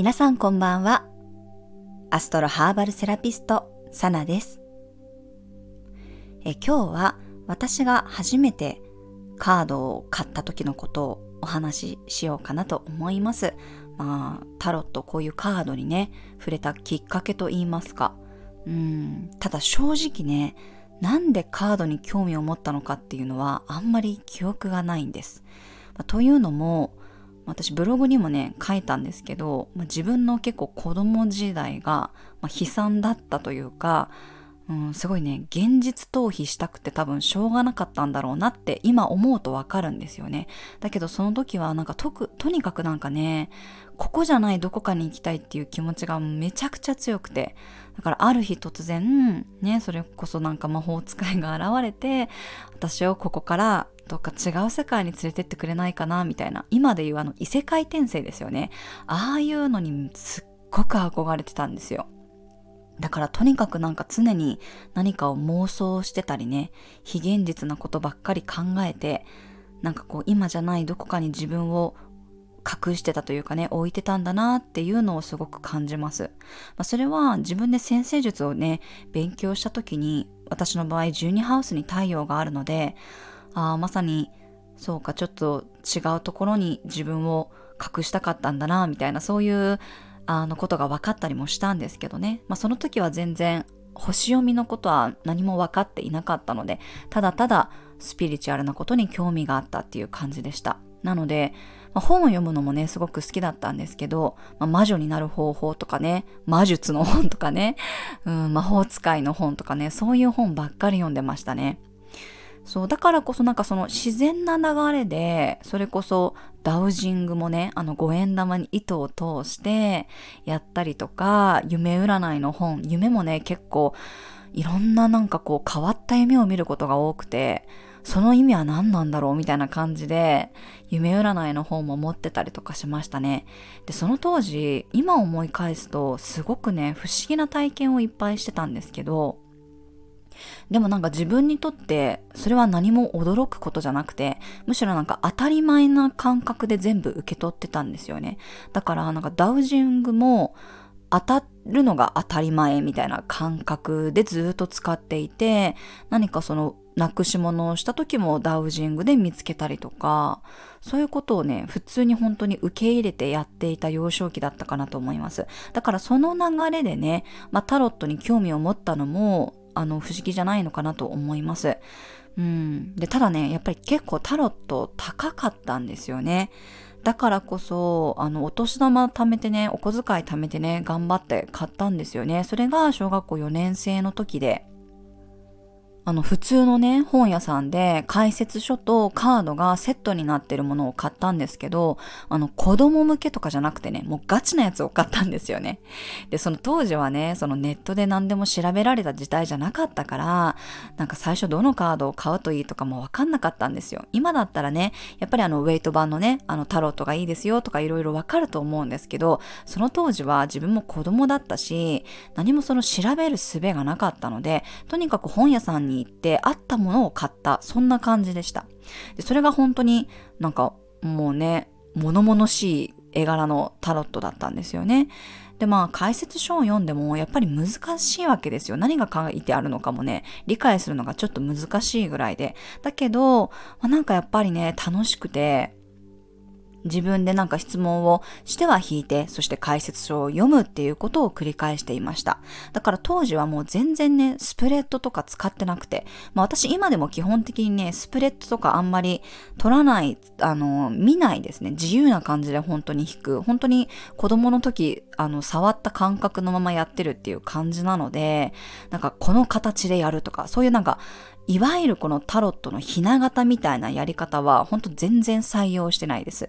皆さんこんばんは。アストロハーバルセラピスト、サナです。え今日は私が初めてカードを買った時のことをお話ししようかなと思います。まあ、タロットこういうカードにね、触れたきっかけと言いますか。うん、ただ正直ね、なんでカードに興味を持ったのかっていうのはあんまり記憶がないんです。まあ、というのも、私ブログにもね書いたんですけど、まあ、自分の結構子供時代が、まあ、悲惨だったというか、うん、すごいね現実逃避したくて多分しょうがなかったんだろうなって今思うとわかるんですよね。だけどその時はなんかとくとにかくなんかねここじゃないどこかに行きたいっていう気持ちがめちゃくちゃ強くてだからある日突然ねそれこそなんか魔法使いが現れて私をここからどっか違う世界に連れてってくれないかなみたいな今でいうあの異世界転生ですよね。ああいうのにすっごく憧れてたんですよ。だからとにかくなんか常に何かを妄想してたりね非現実なことばっかり考えてなんかこう今じゃないどこかに自分を隠してたというかね置いてたんだなっていうのをすごく感じます、まあ、それは自分で先生術をね勉強した時に私の場合12ハウスに太陽があるのでああまさにそうかちょっと違うところに自分を隠したかったんだなみたいなそういうあのことが分かったりもしたんですけどね、まあ、その時は全然星読みのことは何も分かっていなかったのでただただスピリチュアルなことに興味があったっていう感じでした。なので、まあ、本を読むのもねすごく好きだったんですけど、まあ、魔女になる方法とかね魔術の本とかね、うん、魔法使いの本とかねそういう本ばっかり読んでましたね。そう、だからこそなんかその自然な流れで、それこそダウジングもね、あの五円玉に糸を通してやったりとか、夢占いの本、夢もね、結構いろんななんかこう変わった夢を見ることが多くて、その意味は何なんだろうみたいな感じで、夢占いの本も持ってたりとかしましたね。で、その当時、今思い返すと、すごくね、不思議な体験をいっぱいしてたんですけど、でもなんか自分にとってそれは何も驚くことじゃなくてむしろなんか当たり前な感覚で全部受け取ってたんですよね。だからなんかダウジングも当たるのが当たり前みたいな感覚でずっと使っていて何かそのなくし物をした時もダウジングで見つけたりとかそういうことをね普通に本当に受け入れてやっていた幼少期だったかなと思います。だからその流れでね、まあ、タロットに興味を持ったのもあの不思議じゃないのかなと思います。うん、でただねやっぱり結構タロット高かったんですよね。だからこそあのお年玉貯めてねお小遣い貯めてね頑張って買ったんですよね。それが小学校4年生の時であの普通のね本屋さんで解説書とカードがセットになってるものを買ったんですけどあの子供向けとかじゃなくてねもうガチなやつを買ったんですよね。でその当時はねそのネットで何でも調べられた時代じゃなかったからなんか最初どのカードを買うといいとかもわかんなかったんですよ。今だったらねやっぱりあのウェイト版のねあのタロットがいいですよとかいろいろわかると思うんですけどその当時は自分も子供だったし何もその調べる術がなかったのでとにかく本屋さんに行ってあったものを買った。そんな感じでした。でそれが本当になんかもうね、物々しい絵柄のタロットだったんですよね。でまあ解説書を読んでもやっぱり難しいわけですよ。何が書いてあるのかもね、理解するのがちょっと難しいぐらいで。だけど、まあ、なんかやっぱりね、楽しくて、自分でなんか質問をしては引いて、そして解説書を読むっていうことを繰り返していました。だから当時はもう全然ね、スプレッドとか使ってなくて、まあ私今でも基本的にね、スプレッドとかあんまり取らない、あの、見ないですね。自由な感じで本当に引く。本当に子供の時、あの、触った感覚のままやってるっていう感じなので、なんかこの形でやるとか、そういうなんか、いわゆるこのタロットのひな形みたいなやり方は、本当全然採用してないです。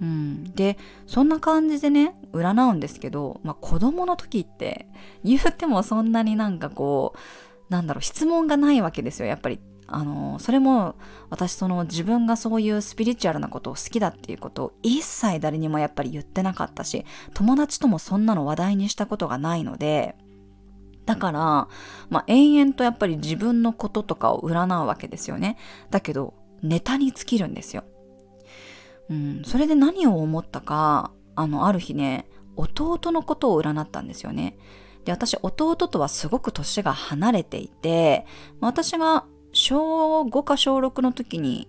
うん、でそんな感じでね占うんですけど、まあ、子供の時って言ってもそんなになんかこうなんだろう質問がないわけですよやっぱりあのそれも私その自分がそういうスピリチュアルなことを好きだっていうことを一切誰にもやっぱり言ってなかったし友達ともそんなの話題にしたことがないのでだから、まあ、延々とやっぱり自分のこととかを占うわけですよね。だけど、ネタに尽きるんですよ。うん、それで何を思ったか、あの、ある日ね、弟のことを占ったんですよね。で、私、弟とはすごく年が離れていて、私が小5か小6の時に、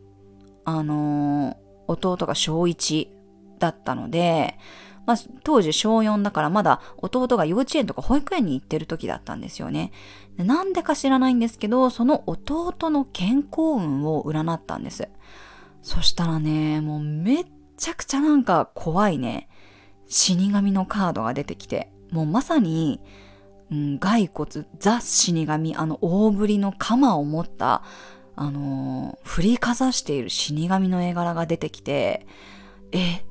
あの、弟が小1だったので、まあ、当時小4だからまだ弟が幼稚園とか保育園に行ってる時だったんですよね。なんでか知らないんですけど、その弟の健康運を占ったんです。そしたらね、もうめっちゃくちゃなんか怖いね、死神のカードが出てきて、もうまさに、うん、骸骨、ザ死神、あの大ぶりの鎌を持った、あのー、振りかざしている死神の絵柄が出てきて、え、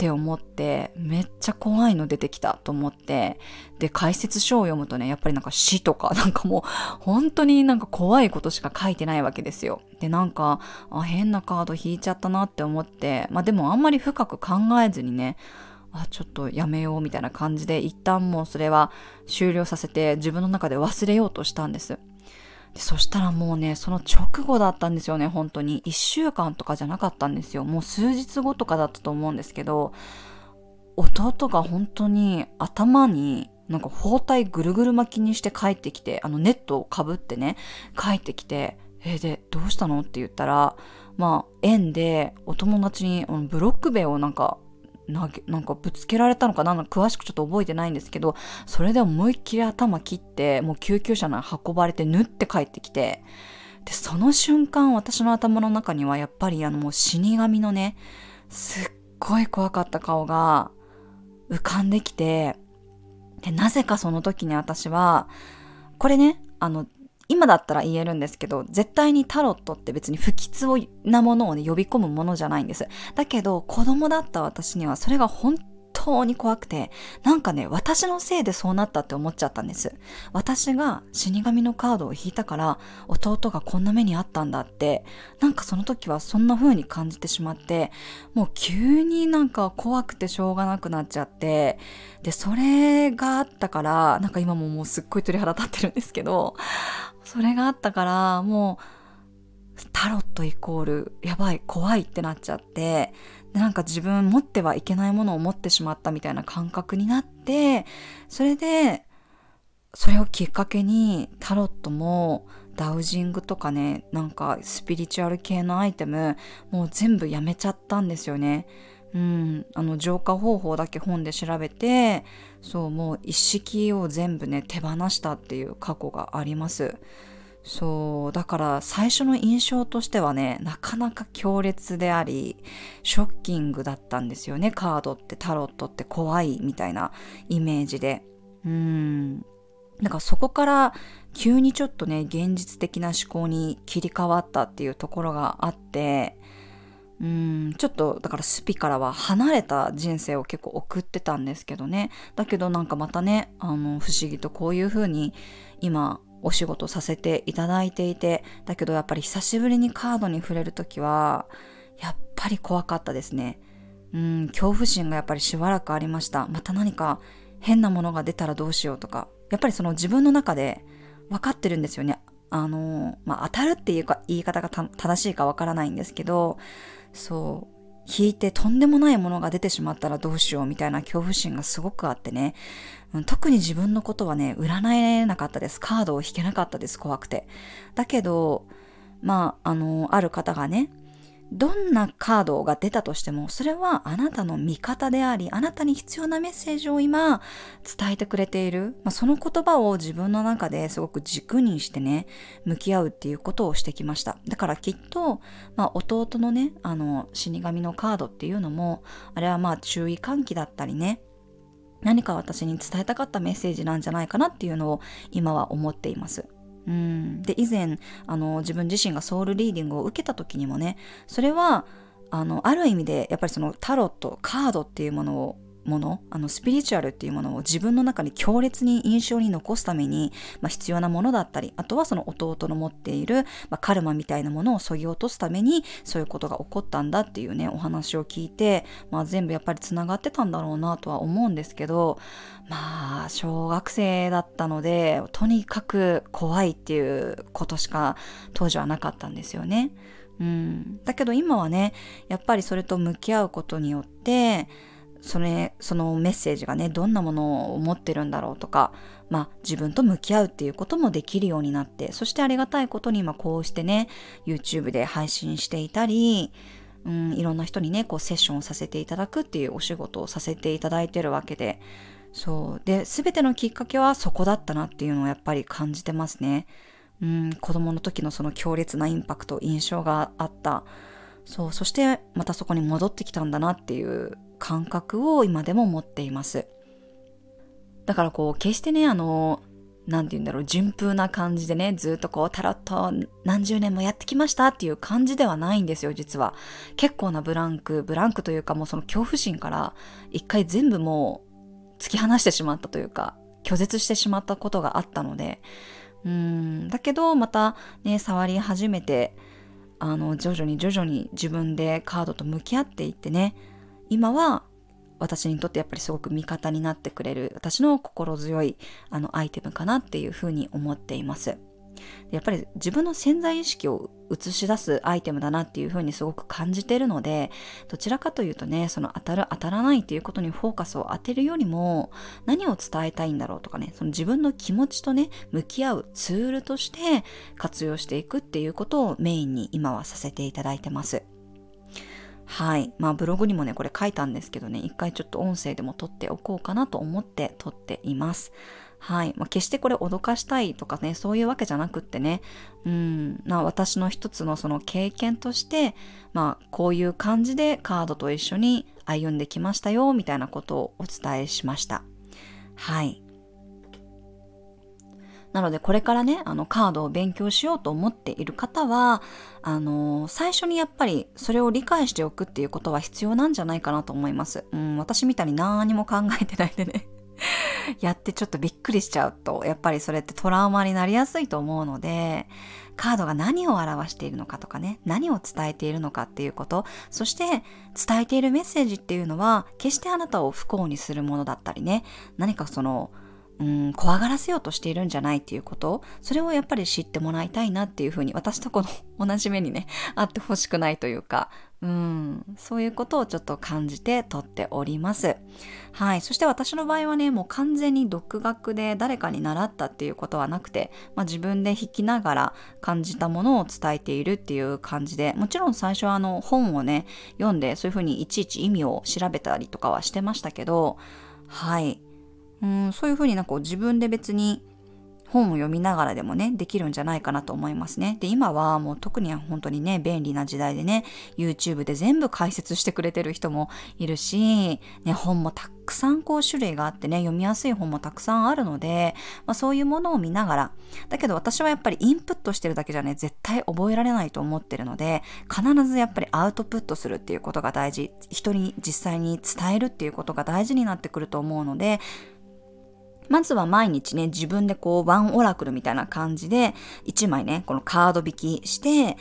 って思ってめっちゃ怖いの出てきたと思ってで解説書を読むとねやっぱりなんか死とか なんかもう本当になんか怖いことしか書いてないわけですよ。でなんかあ変なカード引いちゃったなって思ってまあでもあんまり深く考えずにねあちょっとやめようみたいな感じで一旦もうそれは終了させて自分の中で忘れようとしたんです。でそしたらもうね、その直後だったんですよね、本当に。1週間とかじゃなかったんですよ。もう数日後とかだったと思うんですけど、弟が本当に頭になんか包帯ぐるぐる巻きにして帰ってきて、あのネットをかぶってね、帰ってきて、えー、で、どうしたの？って言ったら、まあ、縁でお友達にブロック塀をなんかなんかぶつけられたのかな？詳しくちょっと覚えてないんですけどそれで思いっきり頭切ってもう救急車に運ばれて縫って帰ってきてでその瞬間私の頭の中にはやっぱりあのもう死神のねすっごい怖かった顔が浮かんできてでなぜかその時に私はこれねあの今だったら言えるんですけど、絶対にタロットって別に不吉なものをね、呼び込むものじゃないんです。だけど、子供だった私にはそれが本当に怖くて、なんかね、私のせいでそうなったって思っちゃったんです。私が死神のカードを引いたから、弟がこんな目にあったんだって、なんかその時はそんな風に感じてしまって、もう急になんか怖くてしょうがなくなっちゃって、で、それがあったから、なんか今ももうすっごい鳥肌立ってるんですけど、それがあったからもうタロットイコールやばい怖いってなっちゃってなんか自分持ってはいけないものを持ってしまったみたいな感覚になってそれでそれをきっかけにタロットもダウジングとかねなんかスピリチュアル系のアイテムもう全部やめちゃったんですよね。うん、あの浄化方法だけ本で調べてそうもう一式を全部ね手放したっていう過去があります。そうだから最初の印象としてはねなかなか強烈でありショッキングだったんですよねカードってタロットって怖いみたいなイメージで。うん。だかそこから急にちょっとね現実的な思考に切り替わったっていうところがあってうんちょっとだからスピからは離れた人生を結構送ってたんですけどね。だけどなんかまたねあの不思議とこういう風に今お仕事させていただいていてだけどやっぱり久しぶりにカードに触れる時はやっぱり怖かったですね。うん恐怖心がやっぱりしばらくありました。また何か変なものが出たらどうしようとか。やっぱりその自分の中で分かってるんですよね。あのまあ当たるっていうか言い方が正しいかわからないんですけどそう、引いてとんでもないものが出てしまったらどうしようみたいな恐怖心がすごくあってね、うん、特に自分のことはね、占えなかったです。カードを引けなかったです、怖くて。だけど、まあ、あの、ある方がね、どんなカードが出たとしても、それはあなたの味方であり、あなたに必要なメッセージを今伝えてくれている。まあ、その言葉を自分の中ですごく軸にしてね、向き合うっていうことをしてきました。だからきっと、まあ、弟のね、あの、死神のカードっていうのも、あれはまあ注意喚起だったりね、何か私に伝えたかったメッセージなんじゃないかなっていうのを今は思っています。うん、で以前あの自分自身がソウルリーディングを受けた時にもねそれはあのある意味でやっぱりそのタロットカードっていうものをものあのスピリチュアルっていうものを自分の中に強烈に印象に残すために、まあ、必要なものだったりあとはその弟の持っている、まあ、カルマみたいなものをそぎ落とすためにそういうことが起こったんだっていうねお話を聞いて、まあ、全部やっぱりつながってたんだろうなとは思うんですけどまあ小学生だったのでとにかく怖いっていうことしか当時はなかったんですよね。うん、だけど今はねやっぱりそれと向き合うことによってそれ、そのメッセージがね、どんなものを持ってるんだろうとか、まあ自分と向き合うっていうこともできるようになって、そしてありがたいことに今こうしてね、YouTube で配信していたり、うん、いろんな人にね、こうセッションをさせていただくっていうお仕事をさせていただいてるわけで、そう。で、すべてのきっかけはそこだったなっていうのをやっぱり感じてますね。うん、子供の時のその強烈なインパクト、印象があった。そう、そしてまたそこに戻ってきたんだなっていう感覚を今でも持っています。だからこう、決してね、あの、なんて言うんだろう、順風な感じでね、ずっとこう、タロット何十年もやってきましたっていう感じではないんですよ、実は。結構なブランク、ブランクというかもうその恐怖心から一回全部もう突き放してしまったというか、拒絶してしまったことがあったので、うん、だけどまたね、触り始めて、あの、徐々に徐々に自分でカードと向き合っていってね、今は私にとってやっぱりすごく味方になってくれる私の心強いあのアイテムかなっていうふうに思っています。やっぱり自分の潜在意識を映し出すアイテムだなっていうふうにすごく感じてるのでどちらかというとねその当たる当たらないっていうことにフォーカスを当てるよりも何を伝えたいんだろうとかねその自分の気持ちとね向き合うツールとして活用していくっていうことをメインに今はさせていただいてます。はい。まあブログにもね、これ書いたんですけどね、一回ちょっと音声でも撮っておこうかなと思って撮っています。はい。まあ、決してこれ脅かしたいとかね、そういうわけじゃなくってね、うん、な私の一つのその経験として、まあ、こういう感じでカードと一緒に歩んできましたよ、みたいなことをお伝えしました。はい。なのでこれからね、あのカードを勉強しようと思っている方は、あの最初にやっぱりそれを理解しておくっていうことは必要なんじゃないかなと思います。うん、私みたいに何も考えてないでね やってちょっとびっくりしちゃうと、やっぱりそれってトラウマになりやすいと思うので、カードが何を表しているのかとかね、何を伝えているのかっていうこと、そして伝えているメッセージっていうのは、決してあなたを不幸にするものだったりね、何かその、うん、怖がらせようとしているんじゃないっていうこと、それをやっぱり知ってもらいたいなっていうふうに、私とこの同じ目にね、あってほしくないというか、うん、そういうことをちょっと感じて撮っております。はい。そして私の場合はね、もう完全に独学で誰かに習ったっていうことはなくて、まあ、自分で弾きながら感じたものを伝えているっていう感じで、もちろん最初はあの本をね、読んでそういうふうにいちいち意味を調べたりとかはしてましたけど、はい。うん、そういうふうになんか自分で別に本を読みながらでもね、できるんじゃないかなと思いますね。で、今はもう特に本当にね、便利な時代でね、YouTube で全部解説してくれてる人もいるし、ね、本もたくさんこう種類があってね、読みやすい本もたくさんあるので、まあ、そういうものを見ながら、だけど私はやっぱりインプットしてるだけじゃね、絶対覚えられないと思ってるので、必ずやっぱりアウトプットするっていうことが大事、人に実際に伝えるっていうことが大事になってくると思うので、まずは毎日ね、自分でこう、ワンオラクルみたいな感じで、1枚ね、このカード引きして、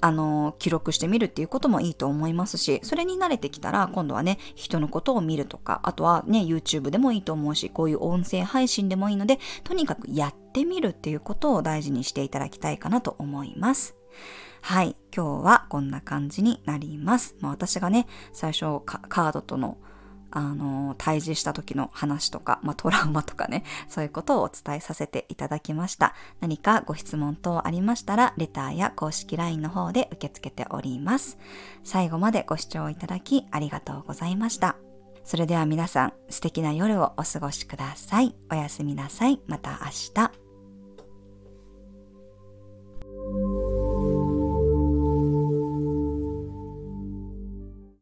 あの、記録してみるっていうこともいいと思いますし、それに慣れてきたら、今度はね、人のことを見るとか、あとはね、YouTube でもいいと思うし、こういう音声配信でもいいので、とにかくやってみるっていうことを大事にしていただきたいかなと思います。はい。今日はこんな感じになります。まあ、私がね、最初カードとのあの、退治した時の話とか、まあ、トラウマとかね、そういうことをお伝えさせていただきました。何かご質問等ありましたら、レターや公式 LINE の方で受け付けております。最後までご視聴いただきありがとうございました。それでは皆さん、素敵な夜をお過ごしください。おやすみなさい。また明日。